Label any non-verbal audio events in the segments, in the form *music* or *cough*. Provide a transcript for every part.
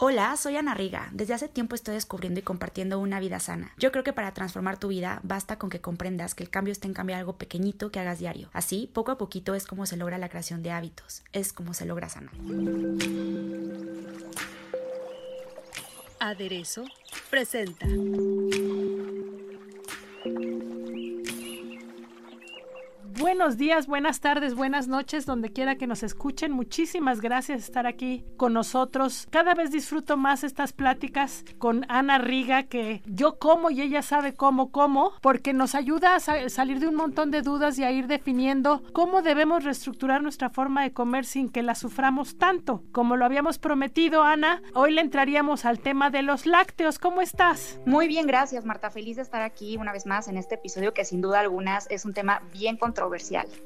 Hola, soy Ana Riga. Desde hace tiempo estoy descubriendo y compartiendo una vida sana. Yo creo que para transformar tu vida basta con que comprendas que el cambio está en cambiar algo pequeñito que hagas diario. Así, poco a poquito es como se logra la creación de hábitos, es como se logra sanar. Aderezo presenta. Buenos días, buenas tardes, buenas noches, donde quiera que nos escuchen. Muchísimas gracias por estar aquí con nosotros. Cada vez disfruto más estas pláticas con Ana Riga, que yo como y ella sabe cómo como, porque nos ayuda a sa- salir de un montón de dudas y a ir definiendo cómo debemos reestructurar nuestra forma de comer sin que la suframos tanto. Como lo habíamos prometido, Ana, hoy le entraríamos al tema de los lácteos. ¿Cómo estás? Muy bien, gracias Marta. Feliz de estar aquí una vez más en este episodio que sin duda algunas es un tema bien controversial.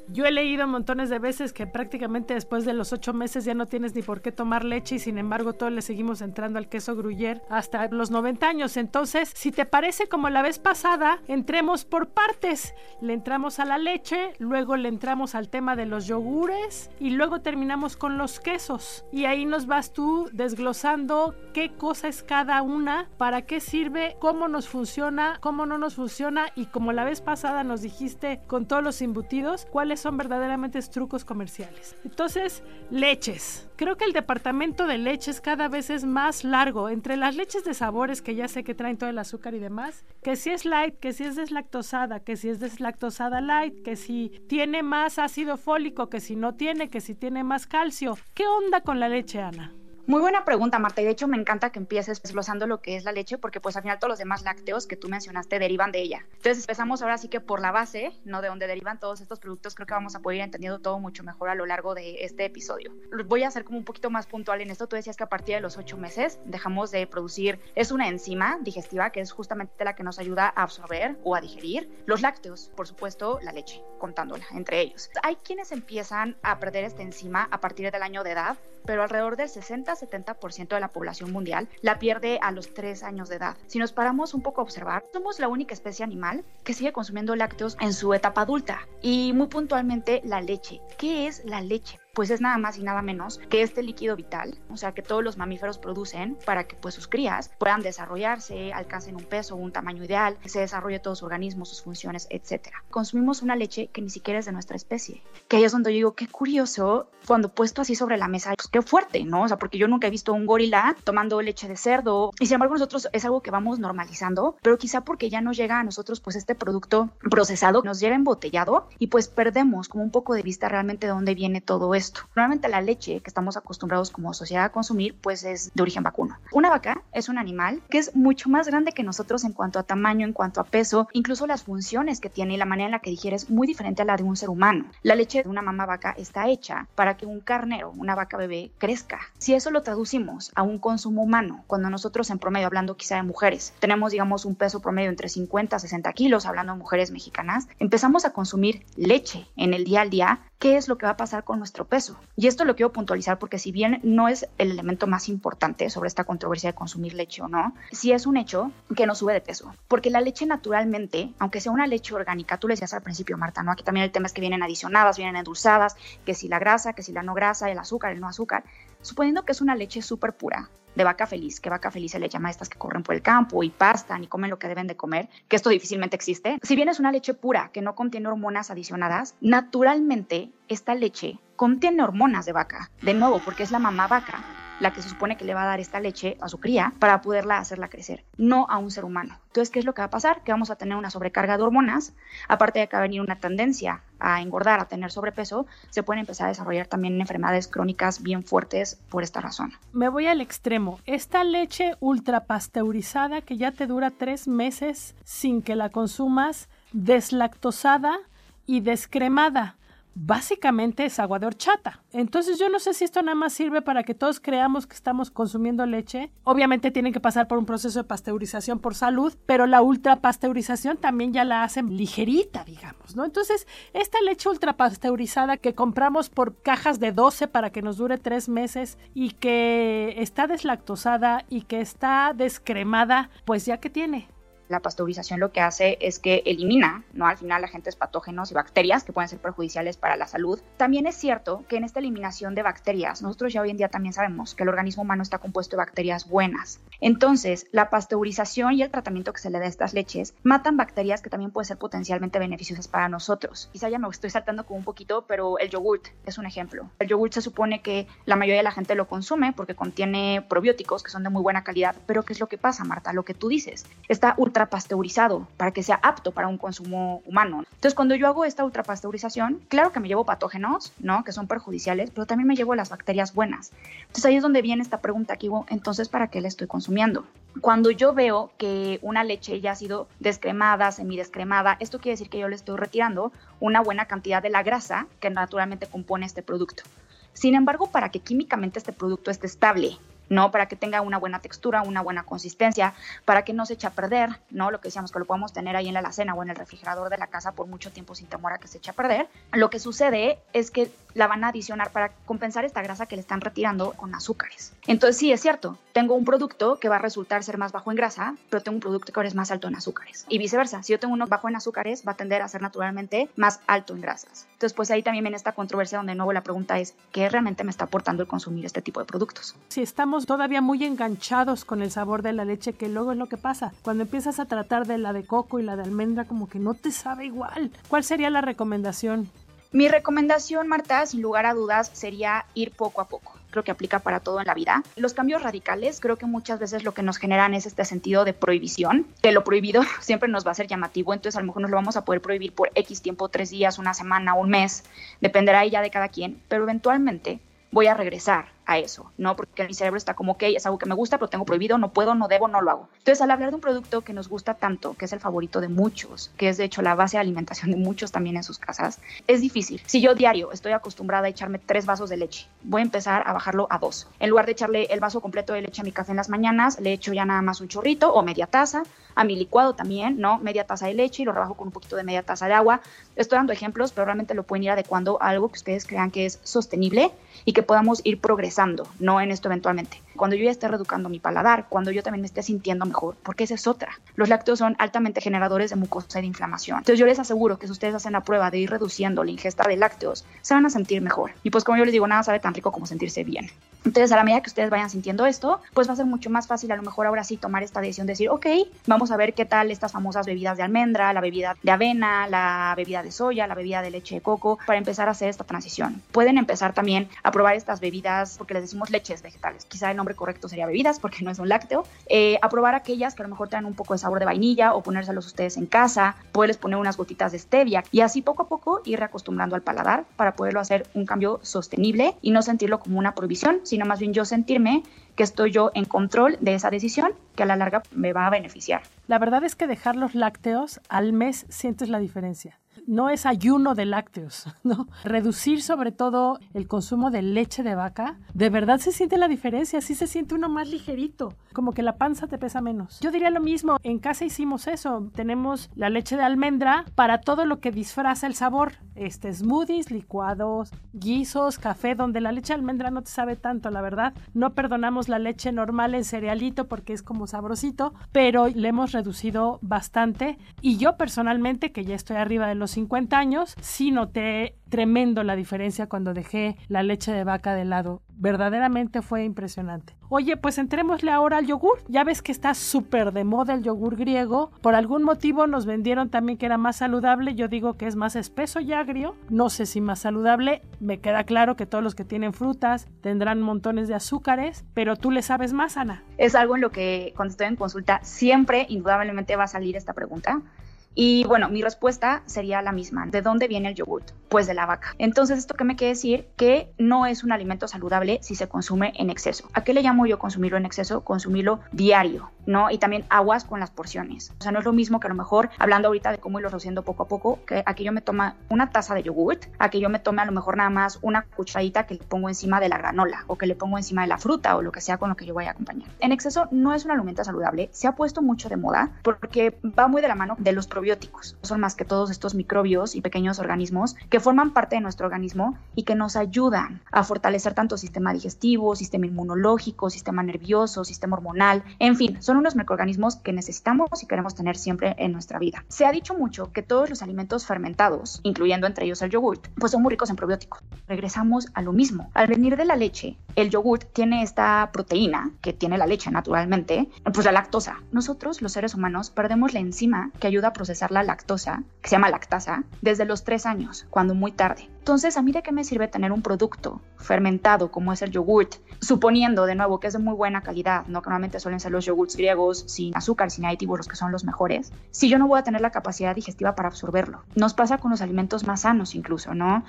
Yo he leído montones de veces que prácticamente después de los ocho meses ya no tienes ni por qué tomar leche y sin embargo todos le seguimos entrando al queso gruyere hasta los 90 años. Entonces, si te parece como la vez pasada, entremos por partes. Le entramos a la leche, luego le entramos al tema de los yogures y luego terminamos con los quesos. Y ahí nos vas tú desglosando qué cosa es cada una, para qué sirve, cómo nos funciona, cómo no nos funciona y como la vez pasada nos dijiste con todos los embutidos, cuáles son verdaderamente trucos comerciales. Entonces, leches. Creo que el departamento de leches cada vez es más largo. Entre las leches de sabores, que ya sé que traen todo el azúcar y demás, que si es light, que si es deslactosada, que si es deslactosada light, que si tiene más ácido fólico, que si no tiene, que si tiene más calcio. ¿Qué onda con la leche, Ana? Muy buena pregunta, Marta, y de hecho me encanta que empieces desglosando lo que es la leche, porque pues al final todos los demás lácteos que tú mencionaste derivan de ella. Entonces empezamos ahora sí que por la base, ¿no? De donde derivan todos estos productos, creo que vamos a poder ir entendiendo todo mucho mejor a lo largo de este episodio. Voy a ser como un poquito más puntual en esto. Tú decías que a partir de los ocho meses dejamos de producir, es una enzima digestiva que es justamente la que nos ayuda a absorber o a digerir los lácteos, por supuesto la leche, contándola entre ellos. Hay quienes empiezan a perder esta enzima a partir del año de edad, pero alrededor del 60-70% de la población mundial la pierde a los 3 años de edad. Si nos paramos un poco a observar, somos la única especie animal que sigue consumiendo lácteos en su etapa adulta y muy puntualmente la leche. ¿Qué es la leche? Pues es nada más y nada menos que este líquido vital, o sea, que todos los mamíferos producen para que pues sus crías puedan desarrollarse, alcancen un peso, un tamaño ideal, se desarrolle todo su organismo, sus funciones, etcétera. Consumimos una leche que ni siquiera es de nuestra especie. Que ahí es donde yo digo, qué curioso, cuando puesto así sobre la mesa, pues qué fuerte, ¿no? O sea, porque yo nunca he visto un gorila tomando leche de cerdo y sin embargo nosotros es algo que vamos normalizando, pero quizá porque ya nos llega a nosotros pues este producto procesado, nos llega embotellado y pues perdemos como un poco de vista realmente de dónde viene todo esto esto. Normalmente la leche que estamos acostumbrados como sociedad a consumir pues es de origen vacuno. Una vaca es un animal que es mucho más grande que nosotros en cuanto a tamaño, en cuanto a peso, incluso las funciones que tiene y la manera en la que digiere es muy diferente a la de un ser humano. La leche de una mamá vaca está hecha para que un carnero, una vaca bebé, crezca. Si eso lo traducimos a un consumo humano, cuando nosotros en promedio, hablando quizá de mujeres, tenemos digamos un peso promedio entre 50 a 60 kilos, hablando de mujeres mexicanas, empezamos a consumir leche en el día al día, ¿qué es lo que va a pasar con nuestro peso? Y esto lo quiero puntualizar porque si bien no es el elemento más importante sobre esta controversia de consumir leche o no, sí es un hecho que nos sube de peso. Porque la leche naturalmente, aunque sea una leche orgánica, tú le decías al principio, Marta, ¿no? Aquí también el tema es que vienen adicionadas, vienen endulzadas, que si la grasa, que si la no grasa, el azúcar, el no azúcar. Suponiendo que es una leche súper pura, de vaca feliz, que vaca feliz se le llama a estas que corren por el campo y pastan y comen lo que deben de comer, que esto difícilmente existe. Si bien es una leche pura que no contiene hormonas adicionadas, naturalmente esta leche contiene hormonas de vaca, de nuevo, porque es la mamá vaca la que se supone que le va a dar esta leche a su cría para poderla hacerla crecer, no a un ser humano. Entonces, ¿qué es lo que va a pasar? Que vamos a tener una sobrecarga de hormonas, aparte de que va a venir una tendencia a engordar, a tener sobrepeso, se pueden empezar a desarrollar también enfermedades crónicas bien fuertes por esta razón. Me voy al extremo. Esta leche ultra pasteurizada que ya te dura tres meses sin que la consumas, deslactosada y descremada básicamente es agua de horchata. Entonces yo no sé si esto nada más sirve para que todos creamos que estamos consumiendo leche. Obviamente tienen que pasar por un proceso de pasteurización por salud, pero la ultrapasteurización también ya la hacen ligerita, digamos, ¿no? Entonces, esta leche ultrapasteurizada que compramos por cajas de 12 para que nos dure tres meses y que está deslactosada y que está descremada, pues ya que tiene la pasteurización lo que hace es que elimina, ¿no? Al final agentes patógenos y bacterias que pueden ser perjudiciales para la salud. También es cierto que en esta eliminación de bacterias, nosotros ya hoy en día también sabemos que el organismo humano está compuesto de bacterias buenas. Entonces, la pasteurización y el tratamiento que se le da a estas leches matan bacterias que también pueden ser potencialmente beneficiosas para nosotros. Quizá ya me estoy saltando como un poquito, pero el yogurt es un ejemplo. El yogurt se supone que la mayoría de la gente lo consume porque contiene probióticos que son de muy buena calidad, pero ¿qué es lo que pasa, Marta? Lo que tú dices, está ultra pasteurizado para que sea apto para un consumo humano. Entonces, cuando yo hago esta ultrapasteurización, claro que me llevo patógenos, ¿no? Que son perjudiciales, pero también me llevo las bacterias buenas. Entonces, ahí es donde viene esta pregunta digo, entonces, ¿para qué la estoy consumiendo? Cuando yo veo que una leche ya ha sido descremada, semidescremada, esto quiere decir que yo le estoy retirando una buena cantidad de la grasa que naturalmente compone este producto. Sin embargo, para que químicamente este producto esté estable ¿no? Para que tenga una buena textura, una buena consistencia, para que no se eche a perder, ¿no? Lo que decíamos que lo podemos tener ahí en la alacena o en el refrigerador de la casa por mucho tiempo sin temor a que se eche a perder. Lo que sucede es que la van a adicionar para compensar esta grasa que le están retirando con azúcares. Entonces sí, es cierto, tengo un producto que va a resultar ser más bajo en grasa, pero tengo un producto que ahora es más alto en azúcares. Y viceversa, si yo tengo uno bajo en azúcares, va a tender a ser naturalmente más alto en grasas. Entonces, pues ahí también viene esta controversia donde de nuevo la pregunta es, ¿qué realmente me está aportando el consumir este tipo de productos? Si estamos todavía muy enganchados con el sabor de la leche, que luego es lo que pasa. Cuando empiezas a tratar de la de coco y la de almendra, como que no te sabe igual. ¿Cuál sería la recomendación? Mi recomendación, Marta, sin lugar a dudas, sería ir poco a poco. Creo que aplica para todo en la vida. Los cambios radicales, creo que muchas veces lo que nos generan es este sentido de prohibición, que lo prohibido *laughs* siempre nos va a ser llamativo, entonces a lo mejor nos lo vamos a poder prohibir por X tiempo, tres días, una semana, un mes, dependerá ya de cada quien, pero eventualmente voy a regresar a eso, ¿no? Porque mi cerebro está como, ok, es algo que me gusta, pero tengo prohibido, no puedo, no debo, no lo hago. Entonces, al hablar de un producto que nos gusta tanto, que es el favorito de muchos, que es de hecho la base de alimentación de muchos también en sus casas, es difícil. Si yo diario estoy acostumbrada a echarme tres vasos de leche, voy a empezar a bajarlo a dos. En lugar de echarle el vaso completo de leche a mi café en las mañanas, le echo ya nada más un chorrito o media taza, a mi licuado también, ¿no? Media taza de leche y lo rebajo con un poquito de media taza de agua. Estoy dando ejemplos, pero realmente lo pueden ir adecuando a algo que ustedes crean que es sostenible y que podamos ir progresando, no en esto eventualmente. Cuando yo ya esté reeducando mi paladar, cuando yo también me esté sintiendo mejor, porque esa es otra. Los lácteos son altamente generadores de mucosa y de inflamación. Entonces yo les aseguro que si ustedes hacen la prueba de ir reduciendo la ingesta de lácteos, se van a sentir mejor. Y pues como yo les digo, nada sabe tan rico como sentirse bien. Entonces, a la medida que ustedes vayan sintiendo esto, pues va a ser mucho más fácil a lo mejor ahora sí tomar esta decisión de decir, ok, vamos a ver qué tal estas famosas bebidas de almendra, la bebida de avena, la bebida de soya, la bebida de leche de coco, para empezar a hacer esta transición. Pueden empezar también a probar estas bebidas, porque les decimos leches vegetales. Quizá el nombre correcto sería bebidas, porque no es un lácteo. Eh, a probar aquellas que a lo mejor traen un poco de sabor de vainilla o ponérselos ustedes en casa, poderles poner unas gotitas de stevia y así poco a poco ir reacostumbrando al paladar para poderlo hacer un cambio sostenible y no sentirlo como una prohibición, sino más bien yo sentirme que estoy yo en control de esa decisión que a la larga me va a beneficiar. La verdad es que dejar los lácteos al mes sientes la diferencia no es ayuno de lácteos, *laughs* ¿no? Reducir sobre todo el consumo de leche de vaca, de verdad se siente la diferencia, sí se siente uno más ligerito, como que la panza te pesa menos. Yo diría lo mismo, en casa hicimos eso, tenemos la leche de almendra para todo lo que disfraza el sabor, este smoothies, licuados, guisos, café, donde la leche de almendra no te sabe tanto, la verdad. No perdonamos la leche normal en cerealito porque es como sabrosito, pero le hemos reducido bastante y yo personalmente, que ya estoy arriba de los 50 años, sí noté tremendo la diferencia cuando dejé la leche de vaca de lado. Verdaderamente fue impresionante. Oye, pues entrémosle ahora al yogur. Ya ves que está súper de moda el yogur griego. Por algún motivo nos vendieron también que era más saludable. Yo digo que es más espeso y agrio. No sé si más saludable. Me queda claro que todos los que tienen frutas tendrán montones de azúcares, pero tú le sabes más, Ana. Es algo en lo que cuando estoy en consulta siempre indudablemente va a salir esta pregunta Y bueno, mi respuesta sería la misma. ¿De dónde viene el yogurt? Pues de la vaca. Entonces, ¿esto qué me quiere decir? Que no es un alimento saludable si se consume en exceso. ¿A qué le llamo yo consumirlo en exceso? Consumirlo diario, ¿no? Y también aguas con las porciones. O sea, no es lo mismo que a lo mejor, hablando ahorita de cómo irlo reduciendo poco a poco, que aquí yo me toma una taza de yogurt, a que yo me tome a lo mejor nada más una cucharadita que le pongo encima de la granola o que le pongo encima de la fruta o lo que sea con lo que yo voy a acompañar. En exceso no es un alimento saludable, se ha puesto mucho de moda porque va muy de la mano de los probióticos. Son más que todos estos microbios y pequeños organismos que forman parte de nuestro organismo y que nos ayudan a fortalecer tanto sistema digestivo, sistema inmunológico, sistema nervioso, sistema hormonal, en fin, son unos microorganismos que necesitamos y queremos tener siempre en nuestra vida. Se ha dicho mucho que todos los alimentos fermentados, incluyendo entre ellos el yogurt, pues son muy ricos en probióticos. Regresamos a lo mismo. Al venir de la leche, el yogurt tiene esta proteína que tiene la leche naturalmente, pues la lactosa. Nosotros, los seres humanos, perdemos la enzima que ayuda a la lactosa, que se llama lactasa, desde los tres años, cuando muy tarde. Entonces, ¿a mí de qué me sirve tener un producto fermentado como es el yogurt? Suponiendo, de nuevo, que es de muy buena calidad, ¿no? Que normalmente suelen ser los yogurts griegos sin azúcar, sin aditivos, los que son los mejores. Si yo no voy a tener la capacidad digestiva para absorberlo. Nos pasa con los alimentos más sanos incluso, ¿no?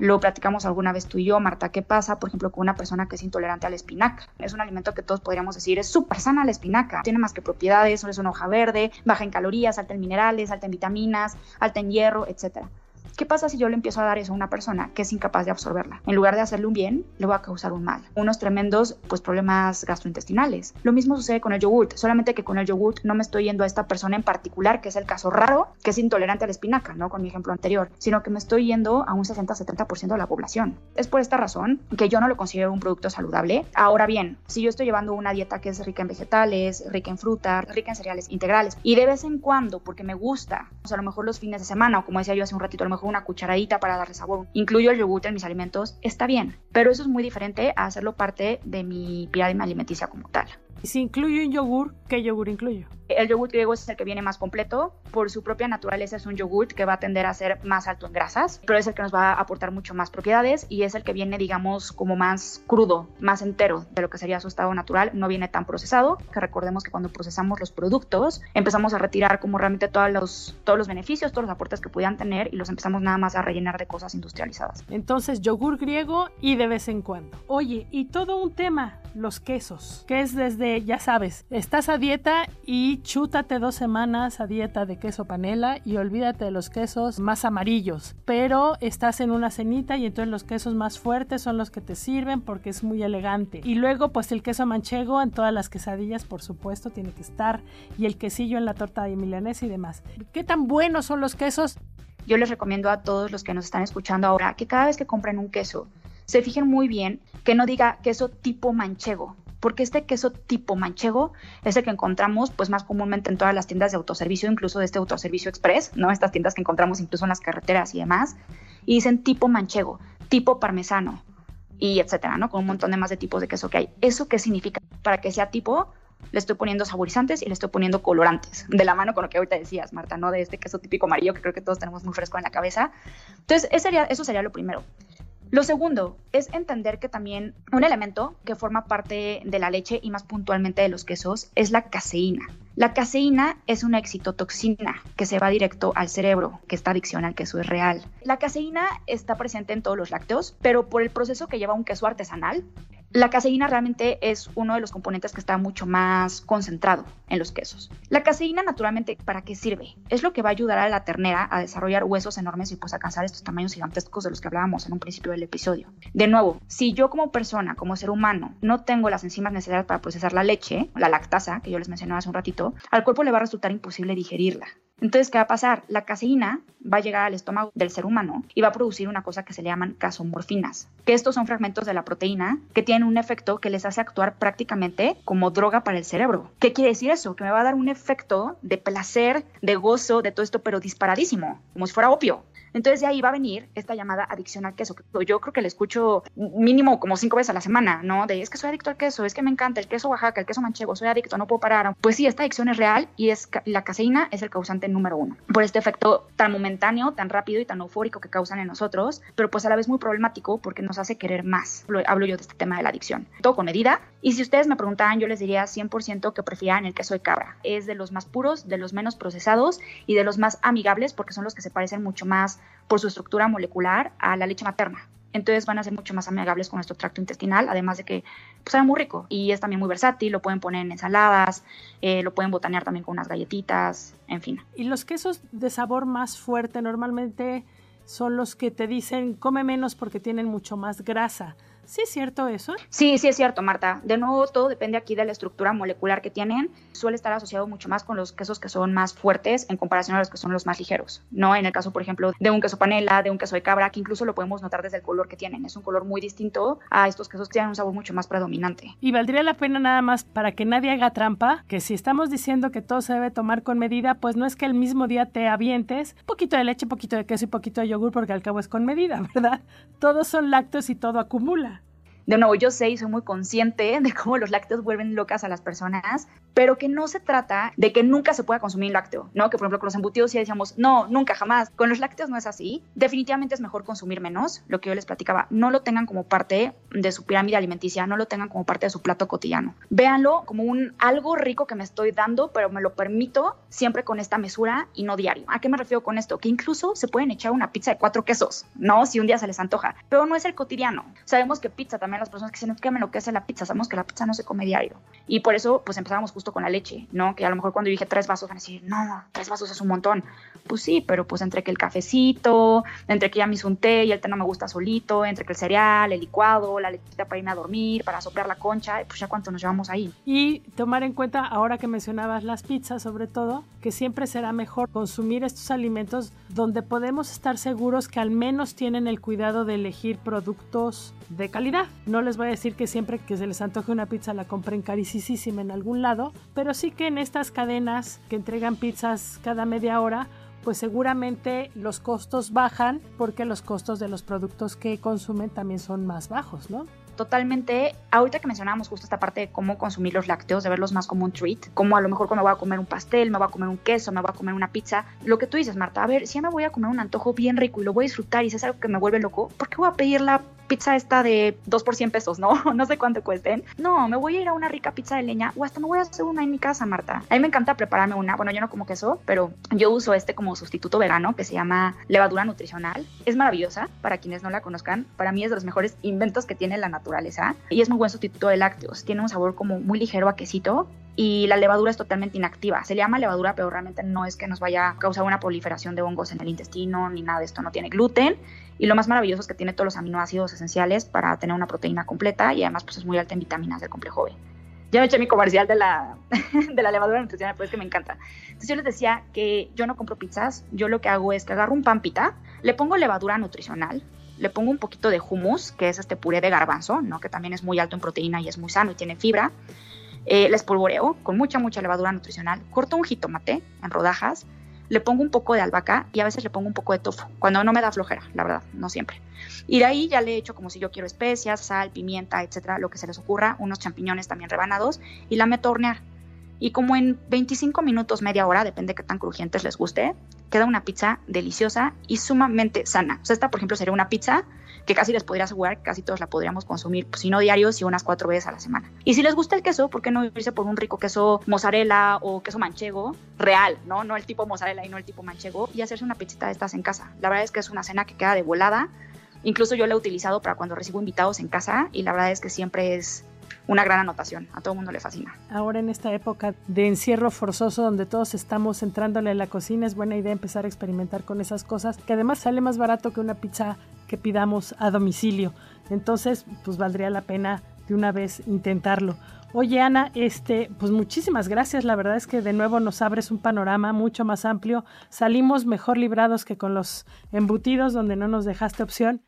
Lo platicamos alguna vez tú y yo, Marta. ¿Qué pasa, por ejemplo, con una persona que es intolerante a la espinaca? Es un alimento que todos podríamos decir es súper sana la espinaca. Tiene más que propiedades, es una hoja verde, baja en calorías, alta en minerales, alta en vitaminas, alta en hierro, etcétera. ¿Qué pasa si yo le empiezo a dar eso a una persona que es incapaz de absorberla? En lugar de hacerle un bien, le voy a causar un mal. Unos tremendos pues, problemas gastrointestinales. Lo mismo sucede con el yogurt, solamente que con el yogurt no me estoy yendo a esta persona en particular, que es el caso raro, que es intolerante a la espinaca, ¿no? Con mi ejemplo anterior, sino que me estoy yendo a un 60-70% de la población. Es por esta razón que yo no lo considero un producto saludable. Ahora bien, si yo estoy llevando una dieta que es rica en vegetales, rica en fruta, rica en cereales integrales, y de vez en cuando, porque me gusta, o sea, a lo mejor los fines de semana, o como decía yo hace un ratito, a lo mejor una cucharadita para darle sabor, incluyo el yogur en mis alimentos, está bien. Pero eso es muy diferente a hacerlo parte de mi pirámide alimenticia como tal. Si incluyo un yogur, ¿qué yogur incluyo? El yogur griego es el que viene más completo. Por su propia naturaleza es un yogur que va a tender a ser más alto en grasas, pero es el que nos va a aportar mucho más propiedades y es el que viene, digamos, como más crudo, más entero de lo que sería su estado natural. No viene tan procesado, que recordemos que cuando procesamos los productos empezamos a retirar como realmente todos los, todos los beneficios, todos los aportes que pudieran tener y los empezamos nada más a rellenar de cosas industrializadas. Entonces, yogur griego y de vez en cuando. Oye, y todo un tema, los quesos, que es desde, ya sabes, estás a dieta y chútate dos semanas a dieta de queso panela y olvídate de los quesos más amarillos. Pero estás en una cenita y entonces los quesos más fuertes son los que te sirven porque es muy elegante. Y luego pues el queso manchego en todas las quesadillas por supuesto tiene que estar y el quesillo en la torta de milanesa y demás. ¿Qué tan buenos son los quesos? Yo les recomiendo a todos los que nos están escuchando ahora que cada vez que compren un queso se fijen muy bien que no diga queso tipo manchego, porque este queso tipo manchego es el que encontramos pues más comúnmente en todas las tiendas de autoservicio, incluso de este autoservicio express, ¿no? Estas tiendas que encontramos incluso en las carreteras y demás, y dicen tipo manchego, tipo parmesano y etcétera, ¿no? Con un montón de más de tipos de queso que hay. ¿Eso qué significa? Para que sea tipo le estoy poniendo saborizantes y le estoy poniendo colorantes, de la mano con lo que ahorita decías, Marta, ¿no? De este queso típico amarillo que creo que todos tenemos muy fresco en la cabeza. Entonces, eso sería, eso sería lo primero. Lo segundo es entender que también un elemento que forma parte de la leche y más puntualmente de los quesos es la caseína. La caseína es una excitotoxina que se va directo al cerebro, que esta adicción al queso es real. La caseína está presente en todos los lácteos, pero por el proceso que lleva un queso artesanal, la caseína realmente es uno de los componentes que está mucho más concentrado en los quesos. La caseína naturalmente, ¿para qué sirve? Es lo que va a ayudar a la ternera a desarrollar huesos enormes y pues alcanzar estos tamaños gigantescos de los que hablábamos en un principio del episodio. De nuevo, si yo como persona, como ser humano, no tengo las enzimas necesarias para procesar la leche, la lactasa, que yo les mencioné hace un ratito, al cuerpo le va a resultar imposible digerirla. Entonces, ¿qué va a pasar? La caseína va a llegar al estómago del ser humano y va a producir una cosa que se le llaman casomorfinas, que estos son fragmentos de la proteína que tienen un efecto que les hace actuar prácticamente como droga para el cerebro. ¿Qué quiere decir eso? Que me va a dar un efecto de placer, de gozo, de todo esto, pero disparadísimo, como si fuera opio. Entonces de ahí va a venir esta llamada adicción al queso. Yo creo que le escucho mínimo como cinco veces a la semana, ¿no? De es que soy adicto al queso, es que me encanta el queso Oaxaca, el queso manchego, soy adicto, no puedo parar. Pues sí, esta adicción es real y es la caseína es el causante número uno. Por este efecto tan momentáneo, tan rápido y tan eufórico que causan en nosotros, pero pues a la vez muy problemático porque nos hace querer más. Hablo yo de este tema de la adicción. Todo con medida. Y si ustedes me preguntaban, yo les diría 100% que prefieran el queso de cabra. Es de los más puros, de los menos procesados y de los más amigables porque son los que se parecen mucho más por su estructura molecular a la leche materna. Entonces van a ser mucho más amigables con nuestro tracto intestinal, además de que pues, muy rico y es también muy versátil, lo pueden poner en ensaladas, eh, lo pueden botanear también con unas galletitas, en fin. Y los quesos de sabor más fuerte normalmente son los que te dicen come menos porque tienen mucho más grasa. ¿Sí es cierto eso? Sí, sí es cierto, Marta. De nuevo, todo depende aquí de la estructura molecular que tienen. Suele estar asociado mucho más con los quesos que son más fuertes en comparación a los que son los más ligeros, ¿no? En el caso, por ejemplo, de un queso panela, de un queso de cabra, que incluso lo podemos notar desde el color que tienen. Es un color muy distinto a estos quesos que tienen un sabor mucho más predominante. Y valdría la pena nada más para que nadie haga trampa, que si estamos diciendo que todo se debe tomar con medida, pues no es que el mismo día te avientes poquito de leche, poquito de queso y poquito de yogur, porque al cabo es con medida, *laughs* ¿verdad? Todos son lácteos y todo acumula de nuevo, yo sé y soy muy consciente *laughs* de cómo los lácteos vuelven locas a las personas, pero que no se trata de que nunca se pueda consumir lácteo, ¿no? Que por ejemplo con los embutidos sí decíamos, no, nunca, jamás. Con los lácteos no es así. Definitivamente es mejor consumir menos, lo que yo les platicaba. No lo tengan como parte de su pirámide alimenticia, no lo tengan como parte de su plato cotidiano. Véanlo como un algo rico que me estoy dando, pero me lo permito siempre con esta mesura y no diario. ¿A qué me refiero con esto? Que incluso se pueden echar una pizza de cuatro quesos, ¿no? Si un día se les antoja, pero no es el cotidiano. Sabemos que pizza también las personas que dicen, que me lo que hace la pizza, sabemos que la pizza no se come diario. Y por eso, pues empezamos justo con la leche, ¿no? Que a lo mejor cuando dije tres vasos van a decir, no, tres vasos es un montón. Pues sí, pero pues entre que el cafecito, entre que ya me hizo un té y el té no me gusta solito, entre que el cereal, el licuado, la lechita para irme a dormir, para soplar la concha, pues ya cuánto nos llevamos ahí. Y tomar en cuenta, ahora que mencionabas las pizzas, sobre todo, que siempre será mejor consumir estos alimentos donde podemos estar seguros que al menos tienen el cuidado de elegir productos de calidad. No les voy a decir que siempre que se les antoje una pizza la compren carísima en algún lado, pero sí que en estas cadenas que entregan pizzas cada media hora, pues seguramente los costos bajan porque los costos de los productos que consumen también son más bajos, ¿no? totalmente, ahorita que mencionábamos justo esta parte de cómo consumir los lácteos, de verlos más como un treat, como a lo mejor cuando voy a comer un pastel, me voy a comer un queso, me voy a comer una pizza, lo que tú dices, Marta, a ver, si ya me voy a comer un antojo bien rico y lo voy a disfrutar y si es algo que me vuelve loco, ¿por qué voy a pedir la pizza esta de 2 por 100 pesos, ¿no? *laughs* No sé cuánto cuesten. No, me voy a ir a una rica pizza de leña o hasta me voy a hacer una en mi casa, Marta. A mí me encanta prepararme una. Bueno, yo no como queso, pero yo uso este como sustituto vegano que se llama levadura nutricional. Es maravillosa para quienes no la conozcan. Para mí es de los mejores inventos que tiene la naturaleza y es muy buen sustituto de lácteos. Tiene un sabor como muy ligero a quesito y la levadura es totalmente inactiva. Se le llama levadura, pero realmente no es que nos vaya a causar una proliferación de hongos en el intestino ni nada de esto. No tiene gluten y lo más maravilloso es que tiene todos los aminoácidos esenciales para tener una proteína completa y además pues es muy alta en vitaminas del complejo B. Ya me eché mi comercial de la, *laughs* de la levadura nutricional, pero es que me encanta. Entonces yo les decía que yo no compro pizzas, yo lo que hago es que agarro un pan pita, le pongo levadura nutricional, le pongo un poquito de hummus, que es este puré de garbanzo, ¿no? que también es muy alto en proteína y es muy sano y tiene fibra. Eh, les polvoreo con mucha, mucha levadura nutricional, corto un jitomate en rodajas, le pongo un poco de albahaca y a veces le pongo un poco de tofu, cuando no me da flojera, la verdad, no siempre. Y de ahí ya le echo como si yo quiero especias, sal, pimienta, etcétera, lo que se les ocurra, unos champiñones también rebanados y la meto a hornear. Y como en 25 minutos, media hora, depende de qué tan crujientes les guste, queda una pizza deliciosa y sumamente sana. O sea, esta, por ejemplo, sería una pizza que casi les podría asegurar que casi todos la podríamos consumir, pues, si no diarios y unas cuatro veces a la semana. Y si les gusta el queso, ¿por qué no irse por un rico queso mozzarella o queso manchego real, ¿no? No el tipo mozzarella y no el tipo manchego, y hacerse una pizzita de estas en casa. La verdad es que es una cena que queda de volada. Incluso yo la he utilizado para cuando recibo invitados en casa y la verdad es que siempre es una gran anotación. A todo el mundo le fascina. Ahora en esta época de encierro forzoso donde todos estamos entrándole a la cocina, es buena idea empezar a experimentar con esas cosas, que además sale más barato que una pizza que pidamos a domicilio. Entonces, pues valdría la pena de una vez intentarlo. Oye Ana, este, pues muchísimas gracias. La verdad es que de nuevo nos abres un panorama mucho más amplio. Salimos mejor librados que con los embutidos donde no nos dejaste opción.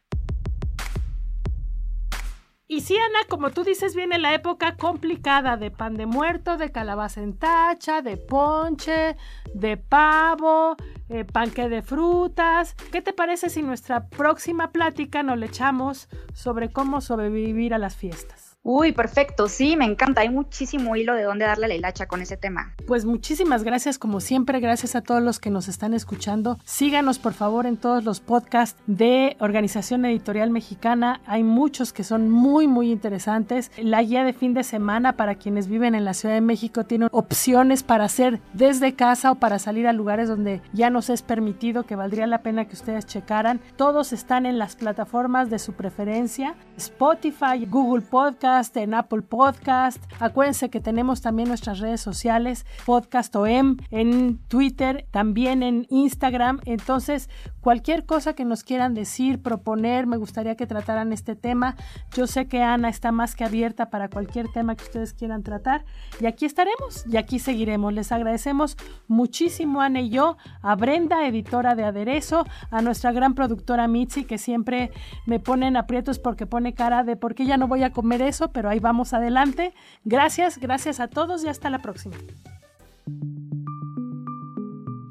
Y sí, Ana, como tú dices, viene la época complicada de pan de muerto, de calabaza en tacha, de ponche, de pavo, eh, panque de frutas. ¿Qué te parece si nuestra próxima plática nos le echamos sobre cómo sobrevivir a las fiestas? Uy, perfecto, sí, me encanta. Hay muchísimo hilo de dónde darle la hilacha con ese tema. Pues muchísimas gracias, como siempre, gracias a todos los que nos están escuchando. Síganos, por favor, en todos los podcasts de Organización Editorial Mexicana. Hay muchos que son muy, muy interesantes. La guía de fin de semana para quienes viven en la Ciudad de México tiene opciones para hacer desde casa o para salir a lugares donde ya nos es permitido, que valdría la pena que ustedes checaran. Todos están en las plataformas de su preferencia, Spotify, Google Podcast en Apple Podcast. Acuérdense que tenemos también nuestras redes sociales, Podcast OM, en Twitter, también en Instagram. Entonces, cualquier cosa que nos quieran decir, proponer, me gustaría que trataran este tema. Yo sé que Ana está más que abierta para cualquier tema que ustedes quieran tratar. Y aquí estaremos y aquí seguiremos. Les agradecemos muchísimo, Ana y yo, a Brenda, editora de Aderezo, a nuestra gran productora Mitzi, que siempre me ponen aprietos porque pone cara de por qué ya no voy a comer eso pero ahí vamos adelante. Gracias, gracias a todos y hasta la próxima.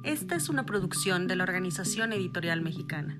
Esta es una producción de la Organización Editorial Mexicana.